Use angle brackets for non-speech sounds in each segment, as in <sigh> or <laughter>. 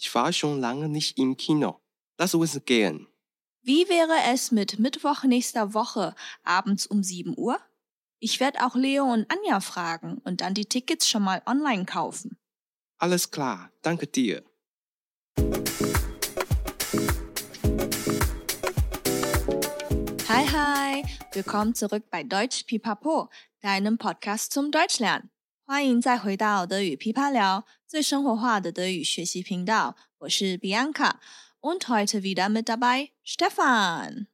Ich war schon lange nicht im Kino. Lass uns gehen. Wie wäre es mit Mittwoch nächster Woche abends um 7 Uhr? Ich werde auch Leo und Anja fragen und dann die Tickets schon mal online kaufen. Alles klar, danke dir. Hi, hi, willkommen zurück bei Deutsch Pipapo, deinem Podcast zum Deutschlernen。欢迎再回到德语噼啪聊，最生活化的德语学习频道。我是 Bianca und heute wieder mit dabei Stefan。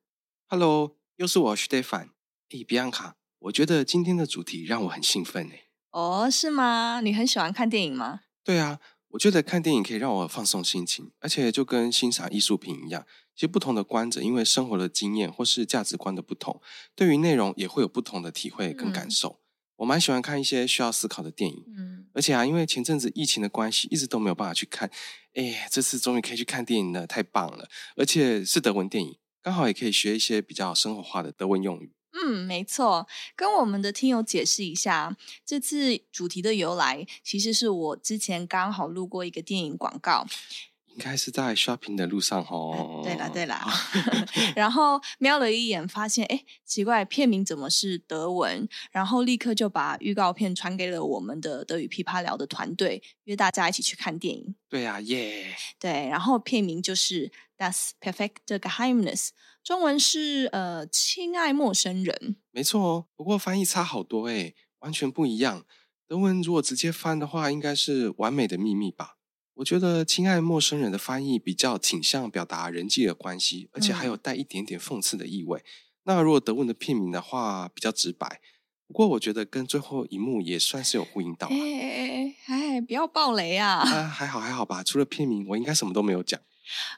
Hello，又是我 Stefan。诶，Bianca，我觉得今天的主题让我很兴奋诶。哦，是吗？你很喜欢看电影吗？对啊。我觉得看电影可以让我放松心情，而且就跟欣赏艺术品一样，其实不同的观者因为生活的经验或是价值观的不同，对于内容也会有不同的体会跟感受。嗯、我蛮喜欢看一些需要思考的电影，嗯，而且啊，因为前阵子疫情的关系，一直都没有办法去看，哎，这次终于可以去看电影了，太棒了！而且是德文电影，刚好也可以学一些比较生活化的德文用语。嗯，没错，跟我们的听友解释一下，这次主题的由来，其实是我之前刚好录过一个电影广告，应该是在 shopping 的路上哦。对啦对啦 <laughs> <laughs> 然后瞄了一眼，发现哎，奇怪，片名怎么是德文？然后立刻就把预告片传给了我们的德语噼啪聊的团队，约大家一起去看电影。对呀、啊，耶！对，然后片名就是《Das perfekte Geheimnis》。中文是呃，亲爱陌生人，没错哦。不过翻译差好多诶，完全不一样。德文如果直接翻的话，应该是完美的秘密吧？我觉得亲爱陌生人的翻译比较倾向表达人际的关系，而且还有带一点点讽刺的意味。嗯、那如果德文的片名的话，比较直白。不过我觉得跟最后一幕也算是有呼应到。哎哎哎哎，不要暴雷啊！啊，<laughs> 还好还好吧。除了片名，我应该什么都没有讲。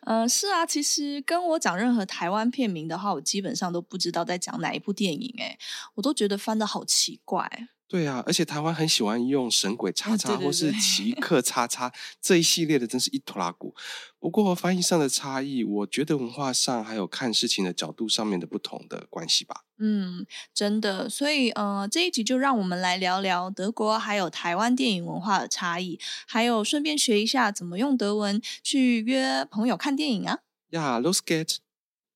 呃，是啊，其实跟我讲任何台湾片名的话，我基本上都不知道在讲哪一部电影，哎，我都觉得翻的好奇怪。对啊，而且台湾很喜欢用神鬼叉叉或是奇客叉叉这一系列的，真是一拖拉库。不过翻译上的差异，我觉得文化上还有看事情的角度上面的不同的关系吧。嗯，真的。所以呃，这一集就让我们来聊聊德国还有台湾电影文化的差异，还有顺便学一下怎么用德文去约朋友看电影啊。呀，Los geht's。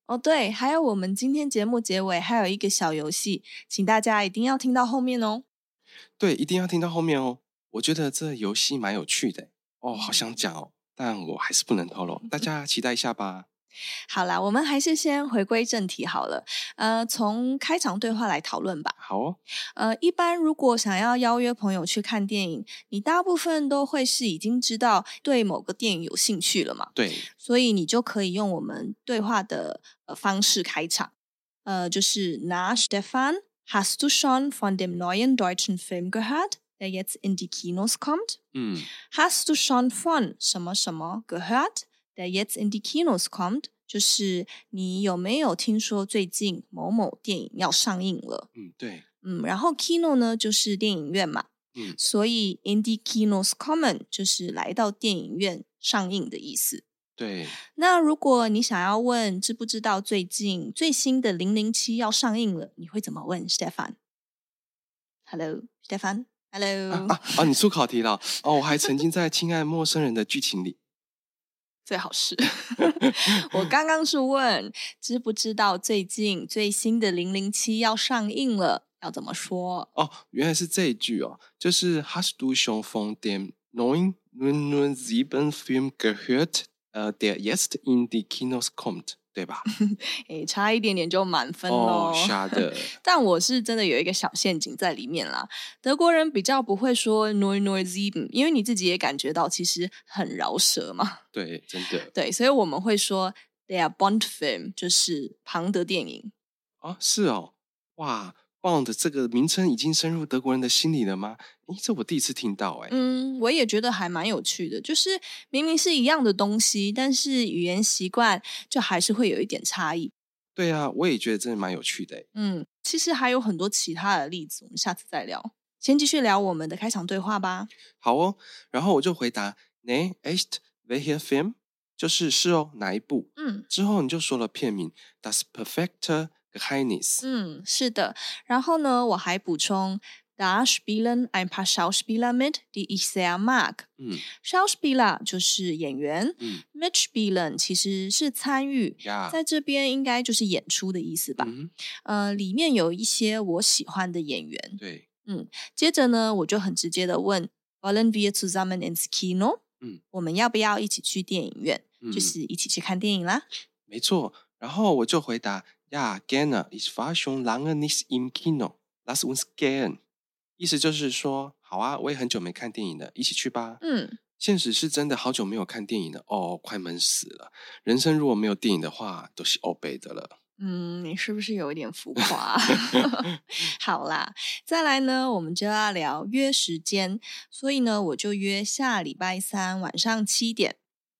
哦，对，还有我们今天节目结尾还有一个小游戏，请大家一定要听到后面哦。对，一定要听到后面哦。我觉得这游戏蛮有趣的哦，好想讲哦，但我还是不能透露，大 <laughs> 家期待一下吧。好啦，我们还是先回归正题好了。呃，从开场对话来讨论吧。好哦。呃，一般如果想要邀约朋友去看电影，你大部分都会是已经知道对某个电影有兴趣了嘛？对。所以你就可以用我们对话的呃方式开场。呃，就是拿 Stefan。Hast du schon von dem neuen deutschen Film gehört, der jetzt in die Kinos kommt? 嗯，Hast du schon von 什么什么 gehört, der jetzt in die Kinos kommt? 就是你有没有听说最近某某电影要上映了？嗯，对，嗯，然后 Kino 呢就是电影院嘛，嗯，所以 in die Kinos kommen 就是来到电影院上映的意思。对，那如果你想要问知不知道最近最新的《零零七》要上映了，你会怎么问？Stefan，Hello，Stefan，Hello，啊，啊，啊，你出考题了哦！我还曾经在《亲爱陌生人》的剧情里，<laughs> 最好是。<laughs> 我刚刚是问知不知道最近最新的《零零七》要上映了，要怎么说？哦，原来是这一句哦，就是 Hast du schon von dem neuen007 Film gehört？呃，der jetzt in die Kinos kommt，对吧？<laughs> 诶，差一点点就满分喽。<laughs> 但我是真的有一个小陷阱在里面啦。德国人比较不会说 neun null sieben，因为你自己也感觉到其实很饶舌嘛。<laughs> 对，真的。对，所以我们会说 der Bond Film，就是庞德电影。哦，是哦，哇。Bond 这个名称已经深入德国人的心里了吗？诶，这我第一次听到，诶。嗯，我也觉得还蛮有趣的，就是明明是一样的东西，但是语言习惯就还是会有一点差异。对啊，我也觉得真的蛮有趣的，诶。嗯，其实还有很多其他的例子，我们下次再聊。先继续聊我们的开场对话吧。好哦，然后我就回答，Nee, echt, welcher Film？就是是哦，哪一部？嗯，之后你就说了片名，Das perfekte Geheimnis。嗯，是的。然后呢，我还补充，Da spielen ein paar Schauspieler mit, die ich sehr mag。嗯，Schauspieler 就是演员，嗯，Mitspielen 其实是参与.在这边应该就是演出的意思吧？嗯，呃，里面有一些我喜欢的演员。对。嗯，接着呢，我就很直接的问，Wollen wir zusammen ins Kino？嗯，我们要不要一起去电影院？嗯、就是一起去看电影啦。没错，然后我就回答，Ja, gerne. Ich war schon lange nicht im Kino. Lass uns gehen。意思就是说，好啊，我也很久没看电影了，一起去吧。嗯，现实是真的好久没有看电影了，哦，快闷死了。人生如果没有电影的话，都是欧北的了。嗯，你是不是有一点浮夸？好啦，再来呢，我们就要聊约时间，所以呢，我就约下礼拜三晚上七点。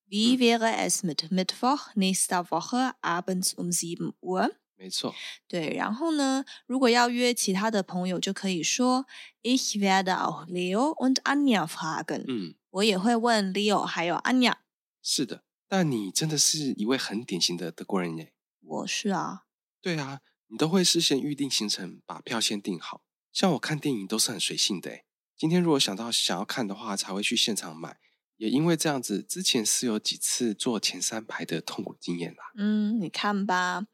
Wie wäre es mit Mittwoch nächste Woche abends um sieben Uhr？没错，对。然后呢，如果要约其他的朋友，就可以说 Ich werde auch Leo und Anja fragen。嗯，我也会问 Leo 还有 Anja。是的，但你真的是一位很典型的德国人耶。我是啊，对啊，你都会事先预定行程，把票先订好。像我看电影都是很随性的，今天如果想到想要看的话，才会去现场买。也因为这样子，之前是有几次坐前三排的痛苦经验啦。嗯，你看吧，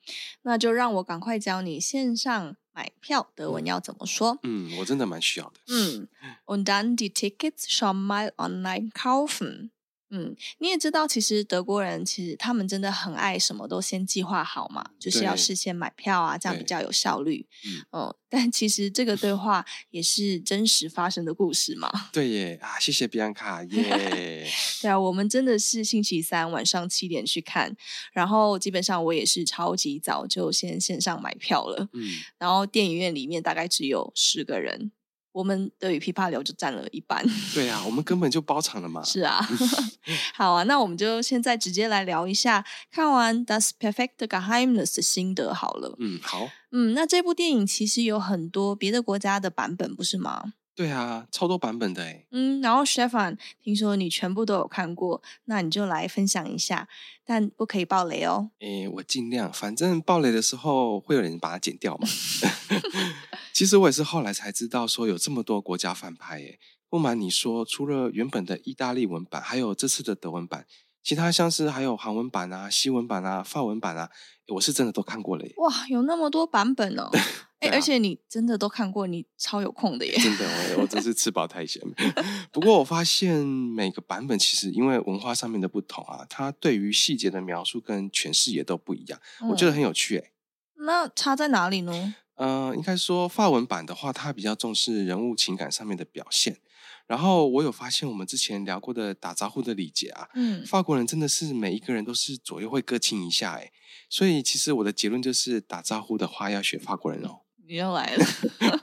那就让我赶快教你线上买票德文要怎么说。嗯，我真的蛮需要的。嗯，<laughs> Und dann die Tickets schon mal online kaufen。嗯，你也知道，其实德国人其实他们真的很爱什么都先计划好嘛，就是要事先买票啊，这样比较有效率。嗯，哦，但其实这个对话也是真实发生的故事嘛。对耶啊，谢谢比安卡耶。<laughs> 对啊，我们真的是星期三晚上七点去看，然后基本上我也是超级早就先线上买票了。嗯，然后电影院里面大概只有十个人。我们的语琵琶流就占了一半。<laughs> 对啊，我们根本就包场了嘛。是啊，<laughs> <laughs> 好啊，那我们就现在直接来聊一下看完《Das perfekte Geheimnis》的心得好了。嗯，好。嗯，那这部电影其实有很多别的国家的版本，不是吗？对啊，超多版本的诶。嗯，然后 Stefan 听说你全部都有看过，那你就来分享一下，但不可以爆雷哦。诶，我尽量，反正爆雷的时候会有人把它剪掉嘛。<laughs> 其实我也是后来才知道说有这么多国家翻拍诶。不瞒你说，除了原本的意大利文版，还有这次的德文版，其他像是还有韩文版啊、西文版啊、法文版啊，我是真的都看过了耶。哇，有那么多版本哦。哎，而且你真的都看过，你超有空的耶！<laughs> 真的，我我真是吃饱太闲。<laughs> 不过我发现每个版本其实因为文化上面的不同啊，它对于细节的描述跟诠释也都不一样，嗯、我觉得很有趣。哎，那差在哪里呢？嗯、呃，应该说法文版的话，它比较重视人物情感上面的表现。然后我有发现，我们之前聊过的打招呼的礼节啊，嗯，法国人真的是每一个人都是左右会各亲一下，哎，所以其实我的结论就是，打招呼的话要学法国人哦。你又来了。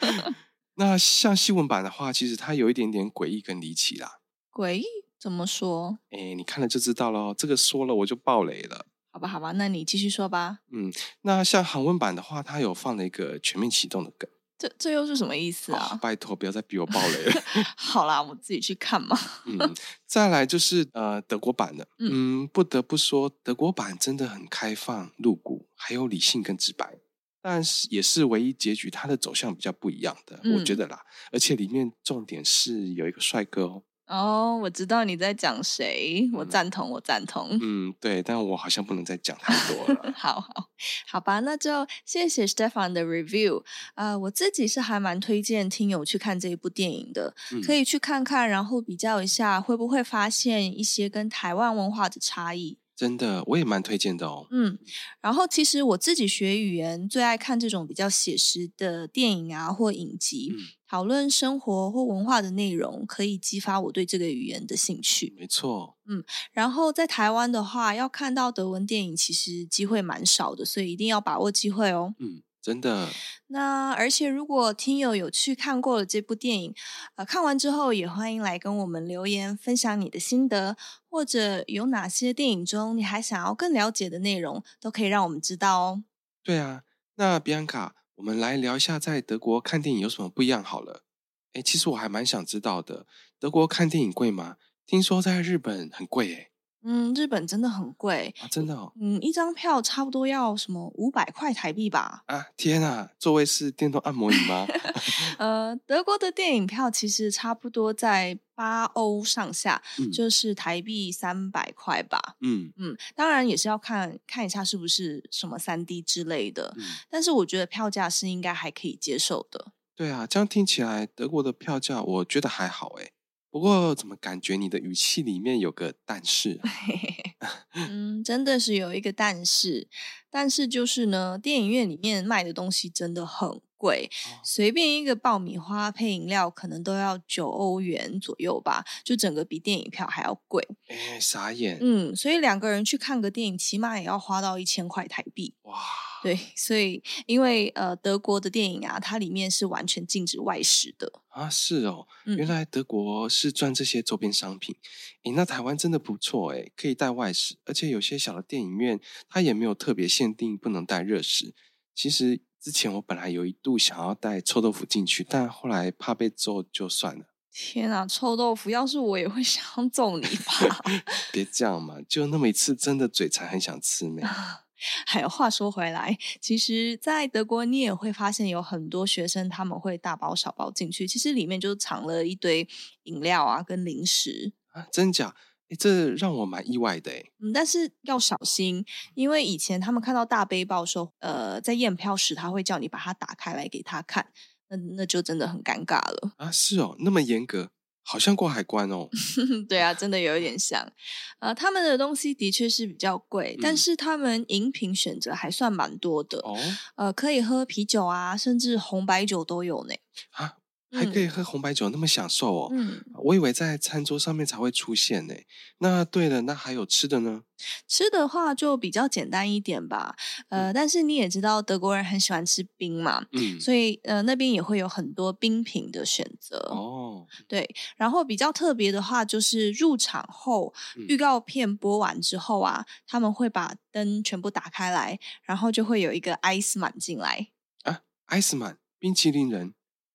<laughs> 那像西文版的话，其实它有一点点诡异跟离奇啦。诡异怎么说？哎，你看了就知道喽。这个说了我就爆雷了。好吧，好吧，那你继续说吧。嗯，那像韩文版的话，它有放了一个全面启动的梗。这这又是什么意思啊？哦、拜托，不要再逼我爆雷了。<laughs> 好啦，我自己去看嘛。嗯，<laughs> 再来就是呃德国版的。嗯，嗯，不得不说，德国版真的很开放、露骨，还有理性跟直白。但是也是唯一结局，它的走向比较不一样的，嗯、我觉得啦。而且里面重点是有一个帅哥哦。哦，我知道你在讲谁，我赞同，我赞同。嗯，对，但我好像不能再讲太多了。<laughs> 好好好吧，那就谢谢 Stefan 的 review。呃，我自己是还蛮推荐听友去看这一部电影的，嗯、可以去看看，然后比较一下，会不会发现一些跟台湾文化的差异。真的，我也蛮推荐的哦。嗯，然后其实我自己学语言最爱看这种比较写实的电影啊，或影集，嗯、讨论生活或文化的内容，可以激发我对这个语言的兴趣。没错。嗯，然后在台湾的话，要看到德文电影其实机会蛮少的，所以一定要把握机会哦。嗯，真的。那而且如果听友有去看过了这部电影，呃，看完之后也欢迎来跟我们留言分享你的心得，或者有哪些电影中你还想要更了解的内容，都可以让我们知道哦。对啊，那比安卡，我们来聊一下在德国看电影有什么不一样好了。哎，其实我还蛮想知道的，德国看电影贵吗？听说在日本很贵诶。嗯，日本真的很贵啊，真的哦。嗯，一张票差不多要什么五百块台币吧？啊，天啊，座位是电动按摩椅吗？<laughs> 呃，德国的电影票其实差不多在八欧上下，嗯、就是台币三百块吧。嗯嗯，当然也是要看看一下是不是什么三 D 之类的，嗯、但是我觉得票价是应该还可以接受的。对啊，这样听起来德国的票价我觉得还好诶。不过，怎么感觉你的语气里面有个但是？<laughs> <laughs> 嗯，真的是有一个但是，但是就是呢，电影院里面卖的东西真的很贵，随便一个爆米花配饮料可能都要九欧元左右吧，就整个比电影票还要贵。哎，傻眼。嗯，所以两个人去看个电影，起码也要花到一千块台币。哇，对，所以因为呃，德国的电影啊，它里面是完全禁止外食的啊。是哦，原来德国是赚这些周边商品。诶，那台湾真的不错诶，可以带外食，而且有些小的电影院它也没有特别限定不能带热食。其实。之前我本来有一度想要带臭豆腐进去，但后来怕被揍，就算了。天啊，臭豆腐！要是我也会 <laughs> 想揍你吧。<laughs> 别这样嘛，就那么一次，真的嘴馋，很想吃呢。<laughs> 还有话说回来，其实，在德国你也会发现有很多学生他们会大包小包进去，其实里面就藏了一堆饮料啊跟零食啊，真假？这让我蛮意外的诶，嗯，但是要小心，因为以前他们看到大背包的时候，呃，在验票时他会叫你把它打开来给他看，那那就真的很尴尬了啊！是哦，那么严格，好像过海关哦。<laughs> 对啊，真的有一点像。呃，他们的东西的确是比较贵，嗯、但是他们饮品选择还算蛮多的哦。呃，可以喝啤酒啊，甚至红白酒都有呢。啊。还可以喝红白酒，那么享受哦。嗯，我以为在餐桌上面才会出现呢。那对了，那还有吃的呢？吃的话就比较简单一点吧。呃，嗯、但是你也知道德国人很喜欢吃冰嘛，嗯，所以呃那边也会有很多冰品的选择哦。对，然后比较特别的话就是入场后、嗯、预告片播完之后啊，他们会把灯全部打开来，然后就会有一个 ice man 进来啊，ice man 冰淇淋人。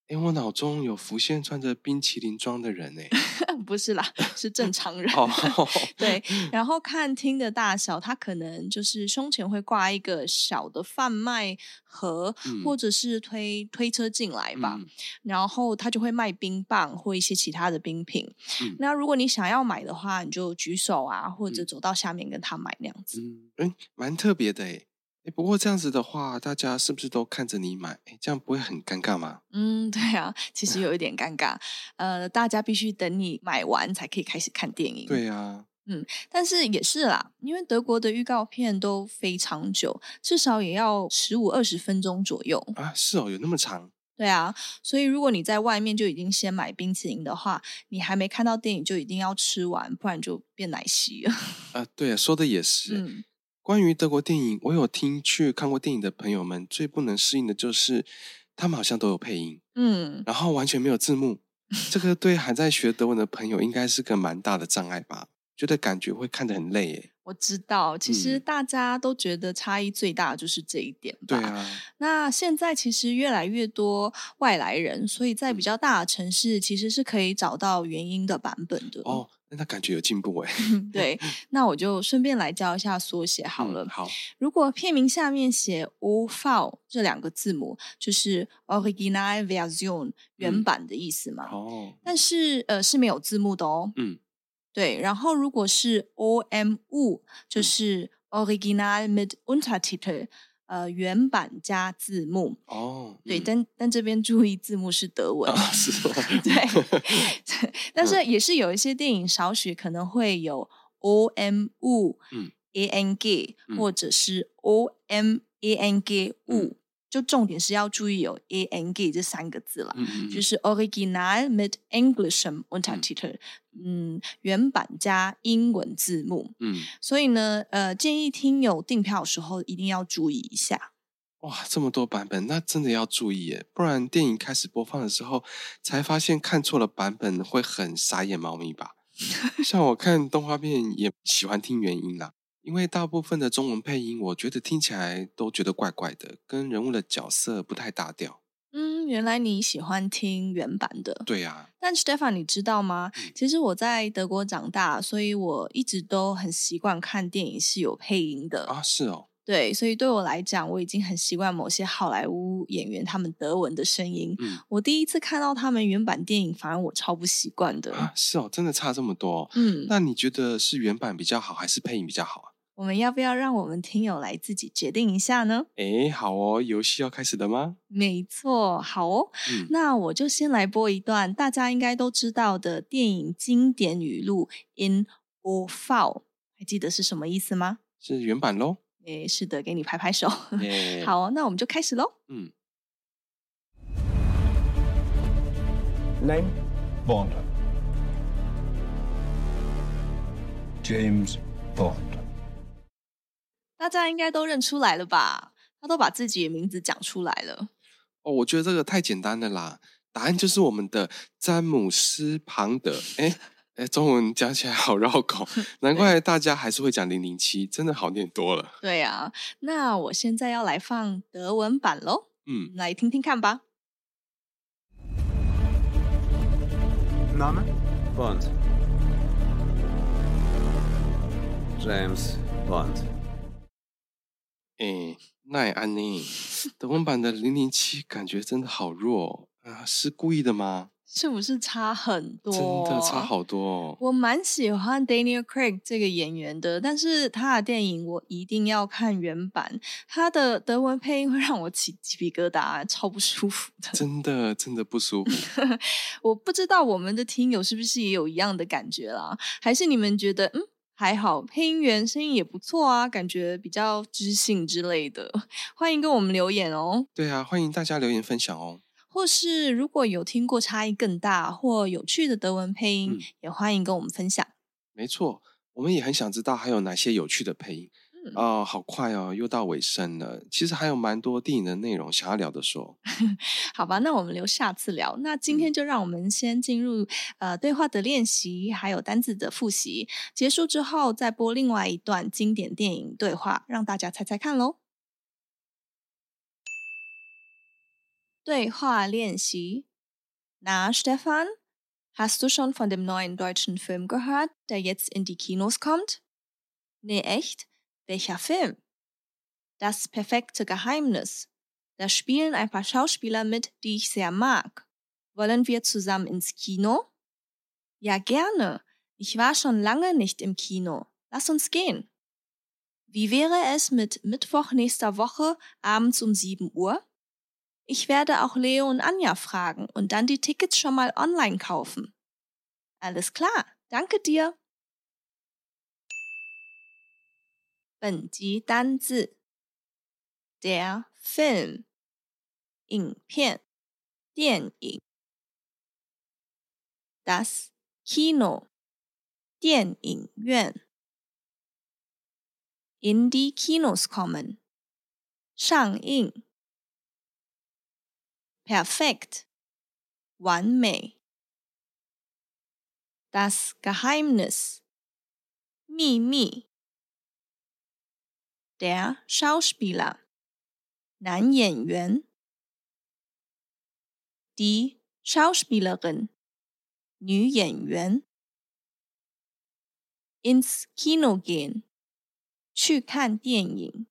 哎，我脑中有浮现穿着冰淇淋装的人哎，<laughs> 不是啦，是正常人。<laughs> 对，<laughs> 然后看厅的大小，他可能就是胸前会挂一个小的贩卖盒，嗯、或者是推推车进来吧。嗯、然后他就会卖冰棒或一些其他的冰品。嗯、那如果你想要买的话，你就举手啊，或者走到下面跟他买那样子。嗯，蛮特别的哎。不过这样子的话，大家是不是都看着你买？诶，这样不会很尴尬吗？嗯，对啊，其实有一点尴尬。呃，大家必须等你买完才可以开始看电影。对啊，嗯，但是也是啦，因为德国的预告片都非常久，至少也要十五二十分钟左右啊。是哦，有那么长？对啊，所以如果你在外面就已经先买冰淇淋的话，你还没看到电影就一定要吃完，不然就变奶昔了。啊，对啊，说的也是。嗯。关于德国电影，我有听去看过电影的朋友们最不能适应的就是，他们好像都有配音，嗯，然后完全没有字幕，这个对还在学德文的朋友应该是个蛮大的障碍吧？觉得感觉会看得很累耶。我知道，其实大家都觉得差异最大的就是这一点吧。对啊。那现在其实越来越多外来人，所以在比较大的城市其实是可以找到原音的版本的。哦。那感觉有进步哎，对，<laughs> 那我就顺便来教一下缩写好了。嗯、好，如果片名下面写 OV 这两个字母，就是 Original Version 原版的意思嘛。哦、嗯，但是呃是没有字幕的哦。嗯，对。然后如果是 OMU，就是 Original mit Untertitel。呃，原版加字幕哦，对，但但这边注意字幕是德文，是 <laughs> 对，但是也是有一些电影少许可能会有 O M U 嗯 A N G 或者是 O M A N G U。就重点是要注意有 A N G 这三个字了，就是 Original mid Englischem Untertitel，嗯，原版加英文字幕，嗯，所以呢，呃，建议听友订票的时候一定要注意一下。哇，这么多版本，那真的要注意耶，不然电影开始播放的时候，才发现看错了版本，会很傻眼猫咪吧？像我看动画片也喜欢听原音啦，因为大部分的中文配音，我觉得听起来都觉得怪怪的，跟人物的角色不太搭调。嗯，原来你喜欢听原版的。对呀、啊。但 Stefan，你知道吗？其实我在德国长大，所以我一直都很习惯看电影是有配音的啊。是哦。对，所以对我来讲，我已经很习惯某些好莱坞演员他们德文的声音。嗯，我第一次看到他们原版电影，反而我超不习惯的。啊，是哦，真的差这么多。嗯，那你觉得是原版比较好，还是配音比较好啊？我们要不要让我们听友来自己决定一下呢？诶，好哦，游戏要开始的吗？没错，好哦。嗯，那我就先来播一段大家应该都知道的电影经典语录 In or foul”，还记得是什么意思吗？是原版喽。诶，是的，给你拍拍手。好，那我们就开始喽。嗯。Name Bond. James Bond。大家应该都认出来了吧？他都把自己的名字讲出来了。哦，我觉得这个太简单了啦！答案就是我们的詹姆斯·庞德。哎哎，中文讲起来好绕口，<laughs> 难怪大家还是会讲零零七，真的好念多了。对呀、啊，那我现在要来放德文版喽。嗯，来听听看吧。Name Bond James Bond。哎，奈安妮，德文版的零零七感觉真的好弱啊，是故意的吗？是不是差很多？真的差好多哦！我蛮喜欢 Daniel Craig 这个演员的，但是他的电影我一定要看原版，他的德文配音会让我起鸡皮疙瘩，超不舒服的。真的，真的不舒服。<laughs> 我不知道我们的听友是不是也有一样的感觉啦？还是你们觉得嗯还好，配音员声音也不错啊，感觉比较知性之类的？欢迎跟我们留言哦。对啊，欢迎大家留言分享哦。或是如果有听过差异更大或有趣的德文配音，嗯、也欢迎跟我们分享。没错，我们也很想知道还有哪些有趣的配音。嗯、哦，好快哦，又到尾声了。其实还有蛮多电影的内容想要聊的说。<laughs> 好吧，那我们留下次聊。那今天就让我们先进入、嗯、呃对话的练习，还有单字的复习。结束之后再播另外一段经典电影对话，让大家猜猜看喽。对话练习。Na, Stefan, hast du schon von dem neuen deutschen Film gehört, der jetzt in die Kinos kommt? Nee, echt? Welcher Film? Das perfekte Geheimnis. Da spielen ein paar Schauspieler mit, die ich sehr mag. Wollen wir zusammen ins Kino? Ja, gerne. Ich war schon lange nicht im Kino. Lass uns gehen. Wie wäre es mit Mittwoch nächster Woche abends um 7 Uhr? Ich werde auch Leo und Anja fragen und dann die Tickets schon mal online kaufen. Alles klar, danke dir. 本集单字 Der Film 影片电影 Das Kino 电影院 In die Kinos kommen 上映 perfect 完美。Das Geheimnis，秘密。Der Schauspieler，男演员。Die Schauspielerin，女演员。Ins Kino gehen，去看电影。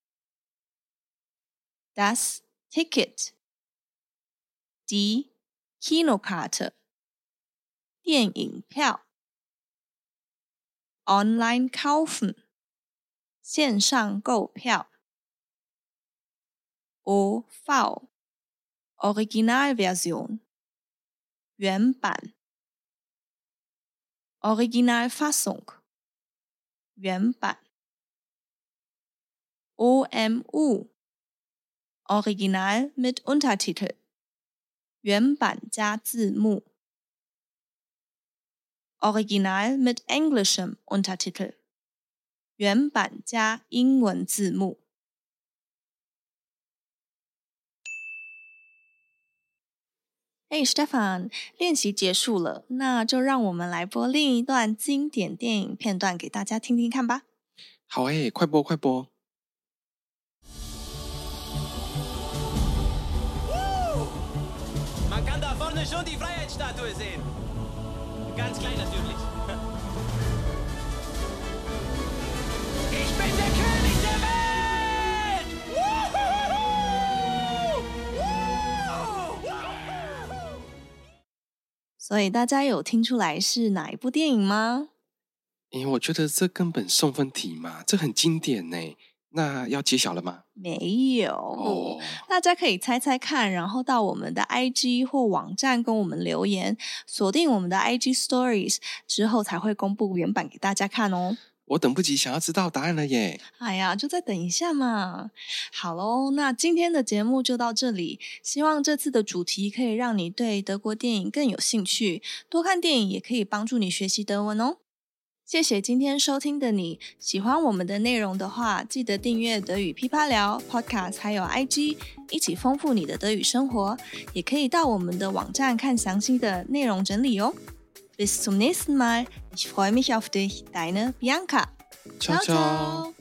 Das Ticket。Die Kinokarte 电影票 Online kaufen 线上购票 OV Originalversion 原版 Originalfassung 原版 OMU Original mit Untertitel 原版加字幕，Original mit Englischem Untertitel， 原版加英文字幕。Hey Stefan，练习结束了，那就让我们来播另一段经典电影片段给大家听听看吧。好诶，快播快播。所以大家有听出来是哪一部电影吗？因为我觉得这根本送分题嘛，这很经典呢。那要揭晓了吗？没有，哦，大家可以猜猜看，然后到我们的 IG 或网站跟我们留言，锁定我们的 IG Stories 之后才会公布原版给大家看哦。我等不及想要知道答案了耶！哎呀，就再等一下嘛。好喽，那今天的节目就到这里。希望这次的主题可以让你对德国电影更有兴趣，多看电影也可以帮助你学习德文哦。谢谢今天收听的你，喜欢我们的内容的话，记得订阅德语噼啪聊 Podcast，还有 IG，一起丰富你的德语生活。也可以到我们的网站看详细的内容整理哦。Bis zum nächsten Mal. Ich freue mich auf dich, deine Bianca. Ciao, ciao. ciao.